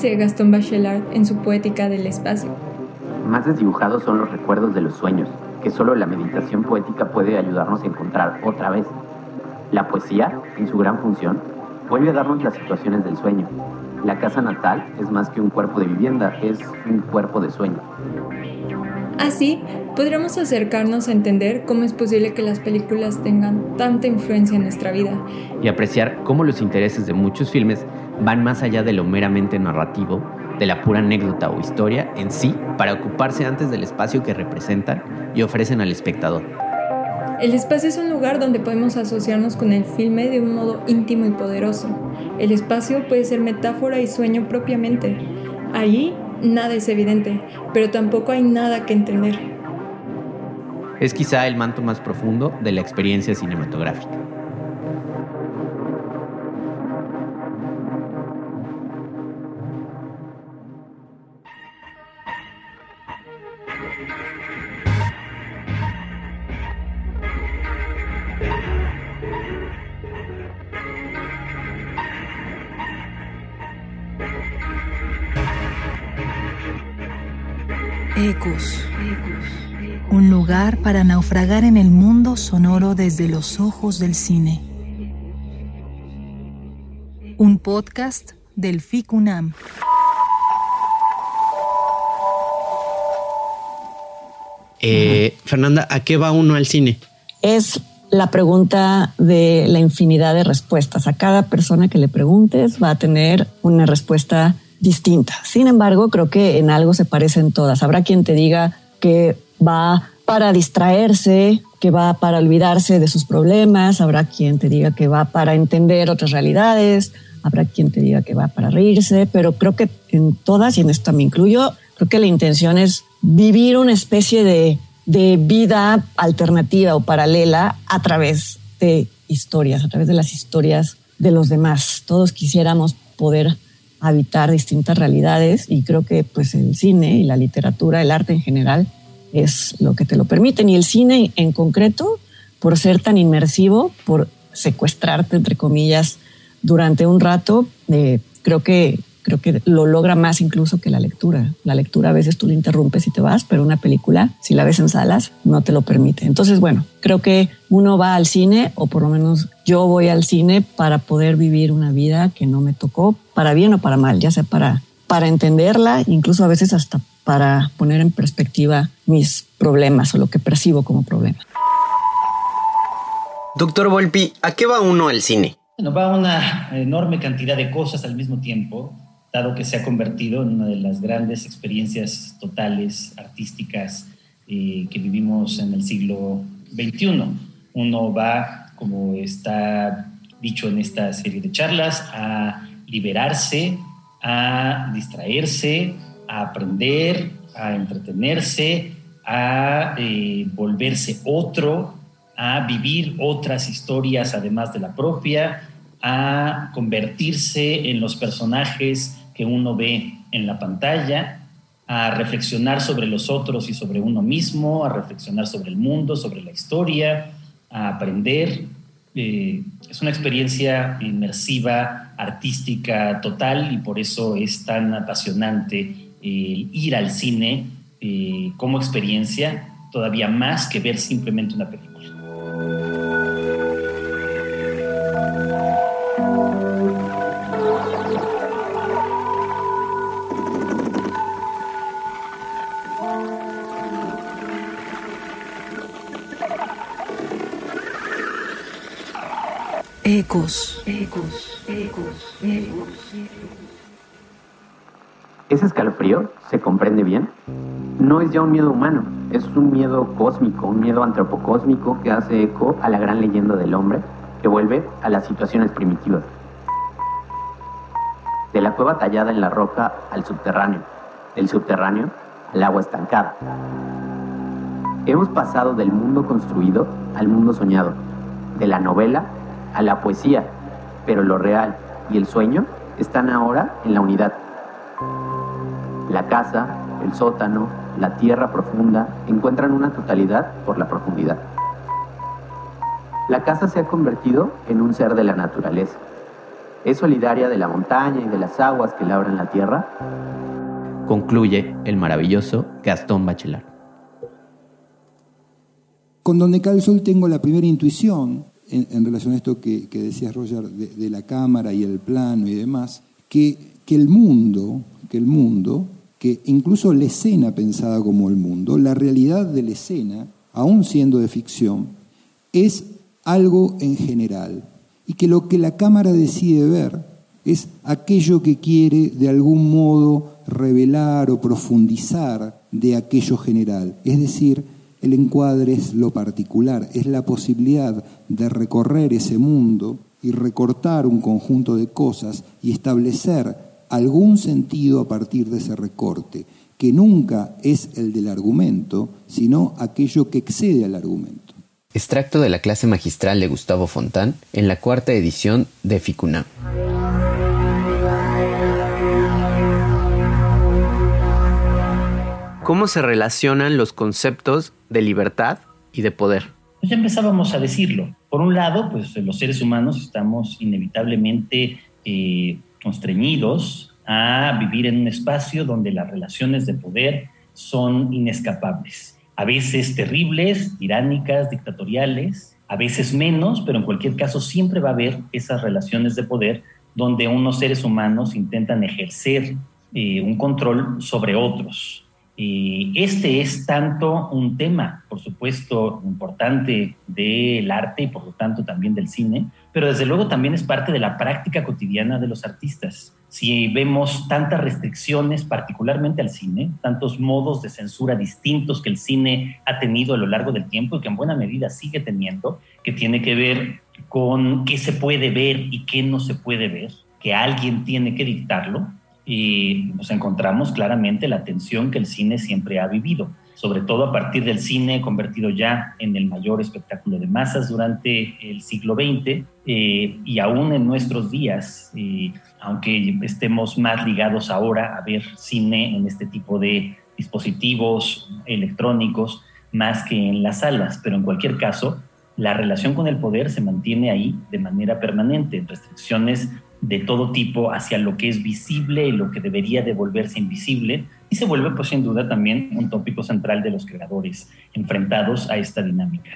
Dice Gastón Bachelard en su poética del espacio. Más desdibujados son los recuerdos de los sueños, que solo la meditación poética puede ayudarnos a encontrar otra vez. La poesía, en su gran función, vuelve a darnos las situaciones del sueño. La casa natal es más que un cuerpo de vivienda, es un cuerpo de sueño. Así, podremos acercarnos a entender cómo es posible que las películas tengan tanta influencia en nuestra vida. Y apreciar cómo los intereses de muchos filmes van más allá de lo meramente narrativo, de la pura anécdota o historia en sí, para ocuparse antes del espacio que representan y ofrecen al espectador. El espacio es un lugar donde podemos asociarnos con el filme de un modo íntimo y poderoso. El espacio puede ser metáfora y sueño propiamente. Allí nada es evidente, pero tampoco hay nada que entender. Es quizá el manto más profundo de la experiencia cinematográfica. Para naufragar en el mundo sonoro desde los ojos del cine. Un podcast del FICUNAM. Eh, Fernanda, ¿a qué va uno al cine? Es la pregunta de la infinidad de respuestas. A cada persona que le preguntes va a tener una respuesta distinta. Sin embargo, creo que en algo se parecen todas. Habrá quien te diga que va para distraerse, que va para olvidarse de sus problemas, habrá quien te diga que va para entender otras realidades, habrá quien te diga que va para reírse, pero creo que en todas, y en esto me incluyo, creo que la intención es vivir una especie de, de vida alternativa o paralela a través de historias, a través de las historias de los demás. Todos quisiéramos poder habitar distintas realidades y creo que pues el cine y la literatura, el arte en general es lo que te lo permiten y el cine en concreto por ser tan inmersivo, por secuestrarte entre comillas durante un rato, creo que creo que lo logra más incluso que la lectura. La lectura a veces tú la interrumpes y te vas, pero una película, si la ves en salas, no te lo permite. Entonces, bueno, creo que uno va al cine, o por lo menos yo voy al cine para poder vivir una vida que no me tocó, para bien o para mal, ya sea para, para entenderla, incluso a veces hasta para poner en perspectiva mis problemas o lo que percibo como problemas. Doctor Volpi, ¿a qué va uno al cine? Bueno, va una enorme cantidad de cosas al mismo tiempo, dado que se ha convertido en una de las grandes experiencias totales, artísticas, eh, que vivimos en el siglo XXI. Uno va, como está dicho en esta serie de charlas, a liberarse, a distraerse, a aprender, a entretenerse, a eh, volverse otro, a vivir otras historias además de la propia, a convertirse en los personajes que uno ve en la pantalla, a reflexionar sobre los otros y sobre uno mismo, a reflexionar sobre el mundo, sobre la historia, a aprender. Eh, es una experiencia inmersiva, artística, total, y por eso es tan apasionante ir al cine eh, como experiencia, todavía más que ver simplemente una película. Ecos. Ecos. Ecos. Ecos. ¿Ese escalofrío se comprende bien? No es ya un miedo humano, es un miedo cósmico, un miedo antropocósmico que hace eco a la gran leyenda del hombre que vuelve a las situaciones primitivas. De la cueva tallada en la roca al subterráneo, del subterráneo al agua estancada. Hemos pasado del mundo construido al mundo soñado, de la novela a la poesía, pero lo real y el sueño están ahora en la unidad. La casa, el sótano, la tierra profunda encuentran una totalidad por la profundidad. La casa se ha convertido en un ser de la naturaleza. es solidaria de la montaña y de las aguas que labran la tierra? Concluye el maravilloso Gastón Bachelard. Con Donde cae el sol tengo la primera intuición en, relación a esto que, decías, Roger, de, la cámara y el plano y demás, que, que el mundo, que el mundo, que incluso la escena pensada como el mundo, la realidad de la escena, aún siendo de ficción, es algo en general, y que lo que la cámara decide ver es aquello que quiere de algún modo revelar o profundizar de aquello general. Es decir, el encuadre es lo particular, es la posibilidad de recorrer ese mundo y recortar un conjunto de cosas y establecer algún sentido a partir de ese recorte, que nunca es el del argumento, sino aquello que excede al argumento. Extracto de la clase magistral de Gustavo Fontán en la cuarta edición de Ficunam. ¿Cómo se relacionan los conceptos de libertad y de poder? Pues ya empezábamos a decirlo. Por un lado, pues los seres humanos estamos inevitablemente eh, constreñidos a vivir en un espacio donde las relaciones de poder son inescapables a veces terribles, tiránicas, dictatoriales, a veces menos, pero en cualquier caso siempre va a haber esas relaciones de poder donde unos seres humanos intentan ejercer eh, un control sobre otros. Este es tanto un tema, por supuesto, importante del arte y por lo tanto también del cine, pero desde luego también es parte de la práctica cotidiana de los artistas. Si vemos tantas restricciones, particularmente al cine, tantos modos de censura distintos que el cine ha tenido a lo largo del tiempo y que en buena medida sigue teniendo, que tiene que ver con qué se puede ver y qué no se puede ver, que alguien tiene que dictarlo, y nos encontramos claramente la tensión que el cine siempre ha vivido sobre todo a partir del cine convertido ya en el mayor espectáculo de masas durante el siglo XX eh, y aún en nuestros días, eh, aunque estemos más ligados ahora a ver cine en este tipo de dispositivos electrónicos más que en las salas, pero en cualquier caso, la relación con el poder se mantiene ahí de manera permanente, restricciones de todo tipo hacia lo que es visible y lo que debería devolverse invisible, y se vuelve pues sin duda también un tópico central de los creadores enfrentados a esta dinámica.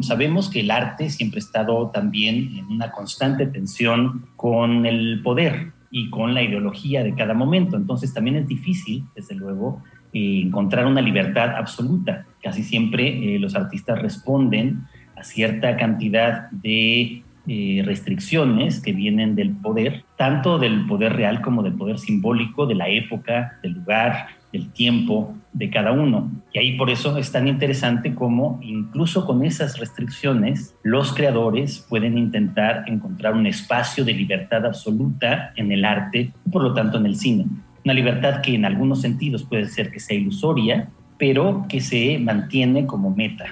Sabemos que el arte siempre ha estado también en una constante tensión con el poder y con la ideología de cada momento, entonces también es difícil, desde luego, eh, encontrar una libertad absoluta. Casi siempre eh, los artistas responden a cierta cantidad de eh, restricciones que vienen del poder, tanto del poder real como del poder simbólico, de la época, del lugar, del tiempo de cada uno. Y ahí por eso es tan interesante como incluso con esas restricciones los creadores pueden intentar encontrar un espacio de libertad absoluta en el arte y por lo tanto en el cine. Una libertad que en algunos sentidos puede ser que sea ilusoria, pero que se mantiene como meta.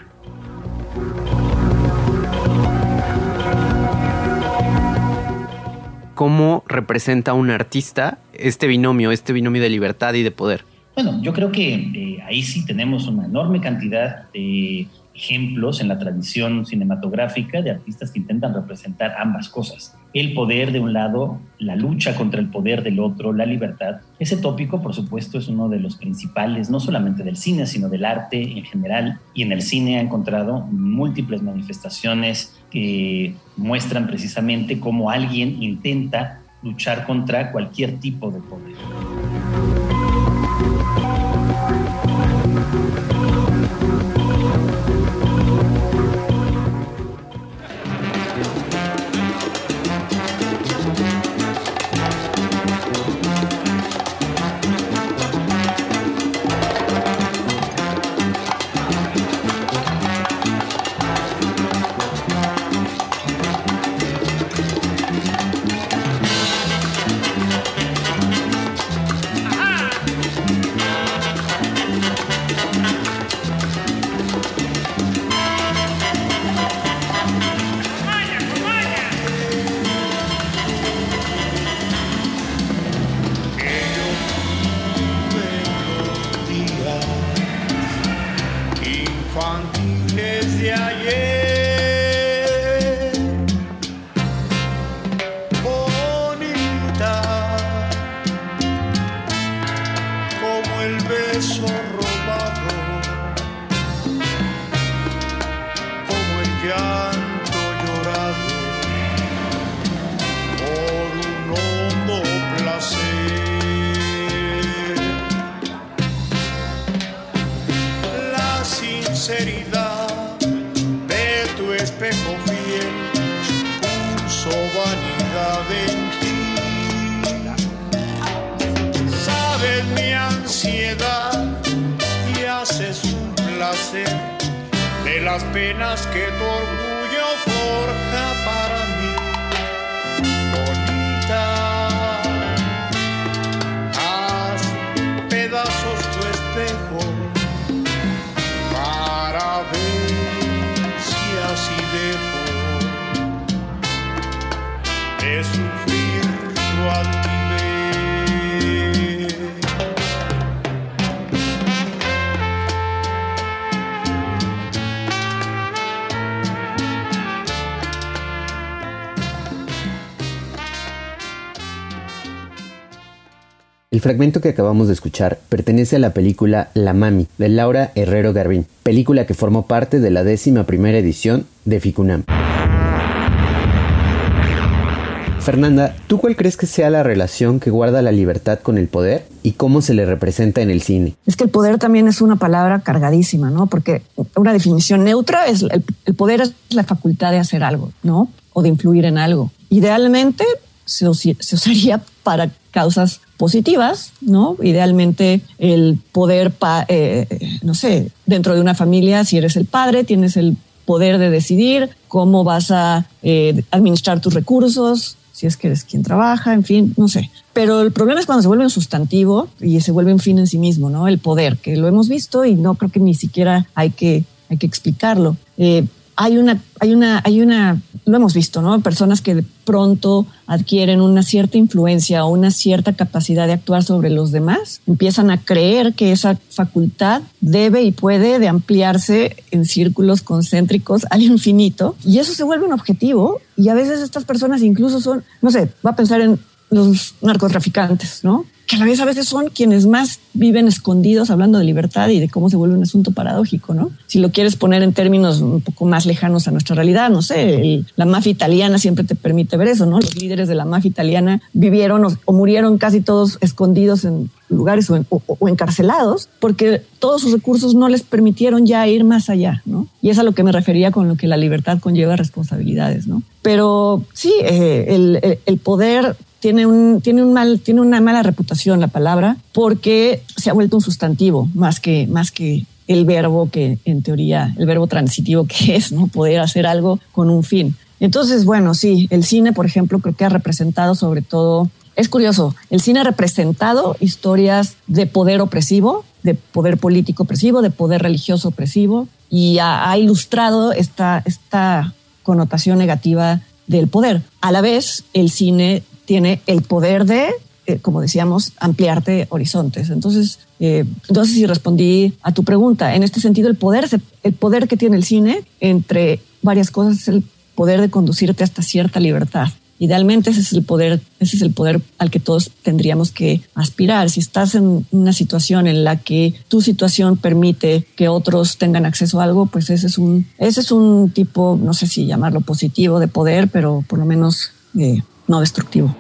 cómo representa un artista este binomio, este binomio de libertad y de poder? Bueno, yo creo que eh, ahí sí tenemos una enorme cantidad de ejemplos en la tradición cinematográfica de artistas que intentan representar ambas cosas. El poder de un lado, la lucha contra el poder del otro, la libertad. Ese tópico, por supuesto, es uno de los principales, no solamente del cine, sino del arte en general. Y en el cine ha encontrado múltiples manifestaciones que muestran precisamente cómo alguien intenta luchar contra cualquier tipo de poder. Penas que tu orgullo forja para mí. Bonita, haz pedazos tu espejo para ver si así dejo de sufrir tu El fragmento que acabamos de escuchar pertenece a la película La Mami de Laura Herrero Garbín, película que formó parte de la décima primera edición de Ficunam. Fernanda, ¿tú cuál crees que sea la relación que guarda la libertad con el poder y cómo se le representa en el cine? Es que el poder también es una palabra cargadísima, ¿no? Porque una definición neutra es el, poder es la facultad de hacer algo, ¿no? O de influir en algo. Idealmente se usaría para causas positivas, ¿no? Idealmente el poder, eh, no sé, dentro de una familia, si eres el padre, tienes el poder de decidir cómo vas a eh, administrar tus recursos, si es que eres quien trabaja, en fin, no sé. Pero el problema es cuando se vuelve un sustantivo y se vuelve un fin en sí mismo, ¿no? El poder, que lo hemos visto y no creo que ni siquiera hay que, hay que explicarlo. Eh, hay una, hay una, hay una, lo hemos visto, ¿no? Personas que de pronto adquieren una cierta influencia o una cierta capacidad de actuar sobre los demás, empiezan a creer que esa facultad debe y puede de ampliarse en círculos concéntricos al infinito y eso se vuelve un objetivo y a veces estas personas incluso son, no sé, va a pensar en los narcotraficantes, ¿no? que a la vez a veces son quienes más viven escondidos hablando de libertad y de cómo se vuelve un asunto paradójico, ¿no? Si lo quieres poner en términos un poco más lejanos a nuestra realidad, no sé, la mafia italiana siempre te permite ver eso, ¿no? Los líderes de la mafia italiana vivieron o, murieron casi todos escondidos en lugares o, o, encarcelados porque todos sus recursos no les permitieron ya ir más allá, ¿no? Y es a lo que me refería con lo que la libertad conlleva responsabilidades, ¿no? Pero sí, eh, el, el poder tiene, un, tiene, un mal, tiene una mala reputación la palabra porque se ha vuelto un sustantivo más que, más que el verbo que en teoría, el verbo transitivo que es, ¿no? Poder hacer algo con un fin. Entonces, bueno, sí, el cine, por ejemplo, creo que ha representado sobre todo, es curioso, el cine ha representado historias de poder opresivo, de poder político opresivo, de poder religioso opresivo, y ha, ilustrado esta, esta connotación negativa del poder. A la vez, el cine tiene el poder de, eh, como decíamos, ampliarte horizontes. Entonces, eh, entonces si respondí a tu pregunta. En este sentido, el poder, el poder que tiene el cine, entre varias cosas, es el poder de conducirte hasta cierta libertad. Idealmente ese es el poder, ese es el poder al que todos tendríamos que aspirar. Si estás en una situación en la que tu situación permite que otros tengan acceso a algo, pues ese es un, ese es un tipo, no sé si llamarlo positivo de poder, pero por lo menos eh, no destructivo.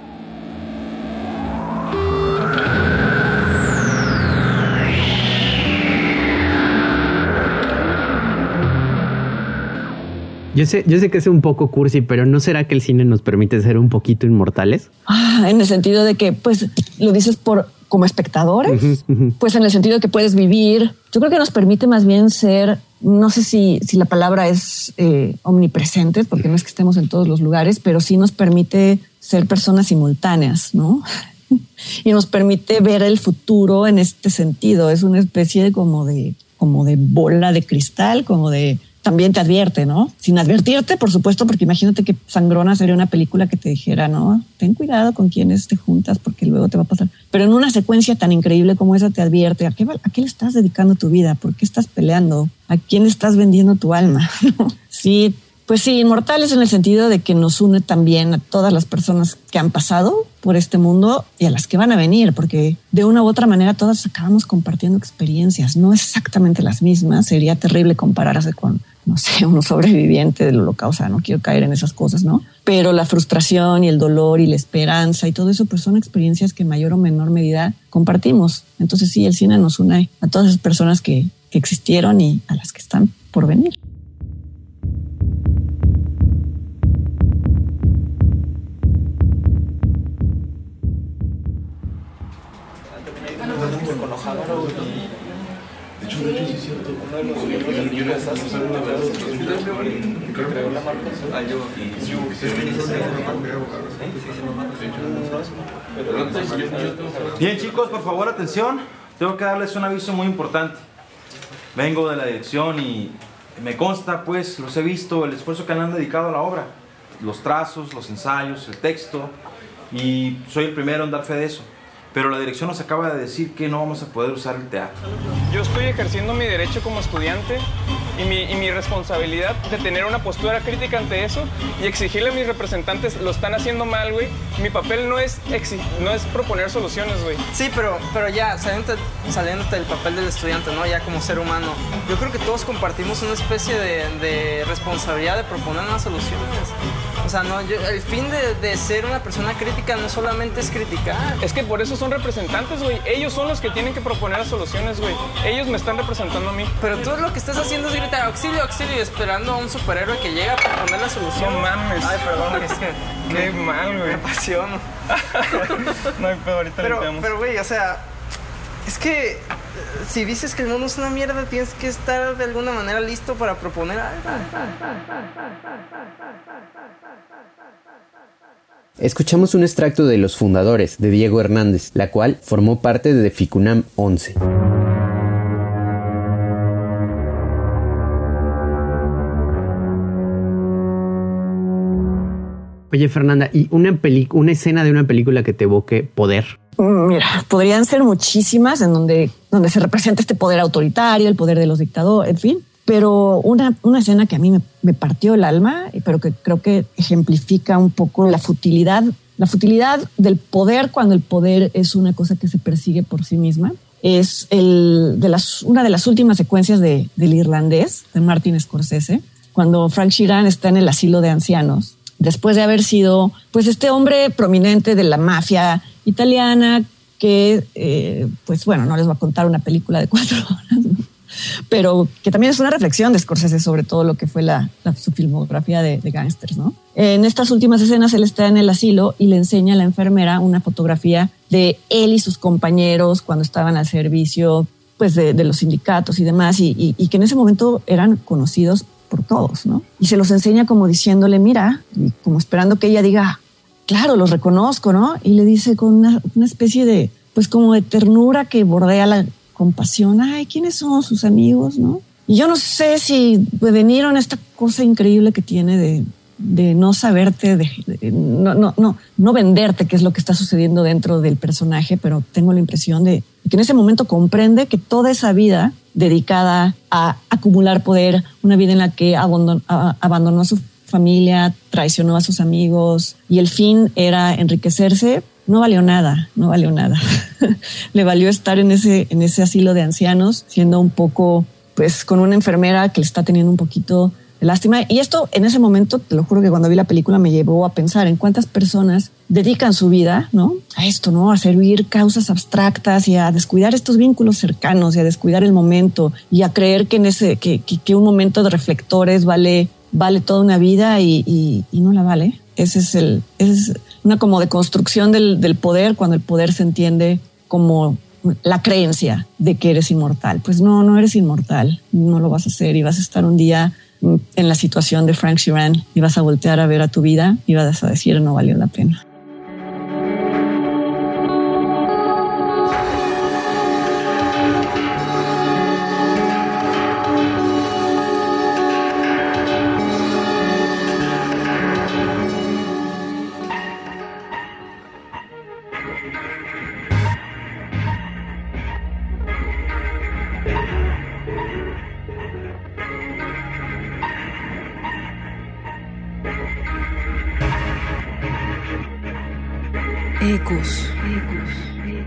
Yo sé, yo sé que es un poco cursi, pero ¿no será que el cine nos permite ser un poquito inmortales? Ah, en el sentido de que, pues, lo dices por como espectadores, pues en el sentido de que puedes vivir. Yo creo que nos permite más bien ser, no sé si, si la palabra es eh, omnipresente, porque no es que estemos en todos los lugares, pero sí nos permite ser personas simultáneas, ¿no? y nos permite ver el futuro en este sentido. Es una especie de como de, como de bola de cristal, como de también te advierte, ¿no? Sin advertirte, por supuesto, porque imagínate que Sangrona sería una película que te dijera, no, ten cuidado con quienes te juntas porque luego te va a pasar. Pero en una secuencia tan increíble como esa te advierte, ¿a qué, a qué le estás dedicando tu vida? ¿Por qué estás peleando? ¿A quién estás vendiendo tu alma? sí, pues sí, inmortales en el sentido de que nos une también a todas las personas que han pasado por este mundo y a las que van a venir, porque de una u otra manera todas acabamos compartiendo experiencias, no exactamente las mismas. Sería terrible compararse con, no sé, un sobreviviente del holocausto, no quiero caer en esas cosas, ¿no? Pero la frustración y el dolor y la esperanza y todo eso, pues son experiencias que en mayor o menor medida compartimos. Entonces sí, el cine nos une a todas esas personas que, que existieron y a las que están por venir. Bien chicos, por favor atención. Tengo que darles un aviso muy importante. Vengo de la dirección y me consta, pues, los he visto, el esfuerzo que han dedicado a la obra. Los trazos, los ensayos, el texto. Y soy el primero en dar fe de eso pero la dirección nos acaba de decir que no vamos a poder usar el teatro. Yo estoy ejerciendo mi derecho como estudiante y mi, y mi, responsabilidad de tener una postura crítica ante eso y exigirle a mis representantes, lo están haciendo mal, güey. Mi papel no es, no es proponer soluciones, güey. Sí, pero, pero ya, saliéndote, saliéndote del papel del estudiante, ¿no? Ya como ser humano, yo creo que todos compartimos una especie de, de responsabilidad de proponer unas soluciones. O sea, no, yo, el fin de, de, ser una persona crítica no solamente es criticar. Es que por eso son representantes, güey. Ellos son los que tienen que proponer las soluciones, güey. Ellos me están representando a mí. Pero tú lo que estás haciendo es gritar auxilio, auxilio, esperando a un superhéroe que llegue a proponer la solución. No mames. Ay, perdón, es que. Qué mal, güey. Me apasiono. no hay peor, ahorita pero, pero, güey, o sea, es que si dices que el mundo es una mierda, tienes que estar de alguna manera listo para proponer algo. Escuchamos un extracto de Los Fundadores de Diego Hernández, la cual formó parte de Ficunam 11. Oye, Fernanda, ¿y una, una escena de una película que te evoque poder? Mira, podrían ser muchísimas en donde, donde se representa este poder autoritario, el poder de los dictadores, en fin. Pero una, una escena que a mí me, me, partió el alma, pero que creo que ejemplifica un poco la futilidad, la futilidad del poder cuando el poder es una cosa que se persigue por sí misma, es el, de las, una de las últimas secuencias de, del irlandés, de Martin Scorsese, cuando Frank Sheeran está en el asilo de ancianos, después de haber sido pues este hombre prominente de la mafia italiana que, eh, pues bueno, no les voy a contar una película de cuatro horas, ¿no? pero que también es una reflexión de Scorsese sobre todo lo que fue la, la su filmografía de, de gángsters, ¿no? En estas últimas escenas él está en el asilo y le enseña a la enfermera una fotografía de él y sus compañeros cuando estaban al servicio pues de, de los sindicatos y demás y, y, y, que en ese momento eran conocidos por todos, ¿no? Y se los enseña como diciéndole, mira, como esperando que ella diga, claro, los reconozco, ¿no? Y le dice con una, una especie de, pues como de ternura que bordea la, compasión, ay, ¿quiénes son sus amigos? ¿no? Y yo no sé si vinieron esta cosa increíble que tiene de, de no saberte, de, de, no, no, no, no venderte, qué es lo que está sucediendo dentro del personaje, pero tengo la impresión de que en ese momento comprende que toda esa vida dedicada a acumular poder, una vida en la que abandonó, abandonó a su familia, traicionó a sus amigos y el fin era enriquecerse, no valió nada, no valió nada. Le valió estar en ese, en ese asilo de ancianos, siendo un poco, pues, con una enfermera que le está teniendo un poquito lástima. Y esto, en ese momento, te lo juro que cuando vi la película me llevó a pensar en cuántas personas dedican su vida, ¿no? A esto, ¿no? A servir causas abstractas y a descuidar estos vínculos cercanos y a descuidar el momento y a creer que en ese, que, que, que un momento de reflectores vale, vale toda una vida y, no la vale. Ese es el, ese es una como deconstrucción del, del poder cuando el poder se entiende como la creencia de que eres inmortal. Pues no, no eres inmortal, no lo vas a hacer y vas a estar un día Mm, en la situación de Frank Sheeran y vas a voltear a ver a tu vida y vas a decir no valió la pena. Ecos.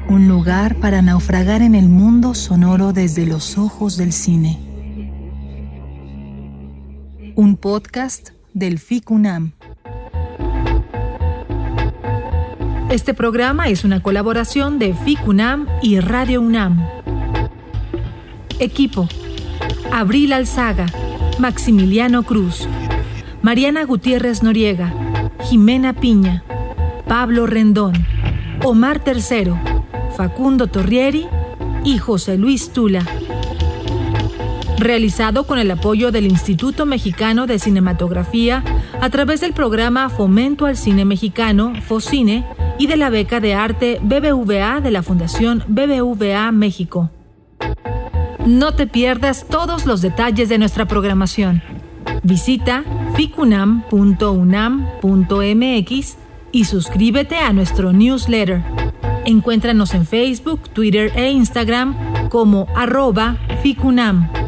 Un lugar para naufragar en el mundo sonoro desde los ojos del cine. Un podcast del FICUNAM. Este programa es una colaboración de FICUNAM y Radio UNAM. Equipo. Abril Alzaga, Maximiliano Cruz, Mariana Gutiérrez Noriega, Jimena Piña, Pablo Rendón, Omar Tercero, Facundo Torrieri y José Luis Tula. Realizado con el apoyo del Instituto Mexicano de Cinematografía a través del programa Fomento al Cine Mexicano, FOCINE, y de la beca de arte BBVA de la Fundación BBVA México. No te pierdas todos los detalles de nuestra programación. Visita ficunam.unam.mx y suscríbete a nuestro newsletter. Encuéntranos en Facebook, Twitter e Instagram como arroba ficunam.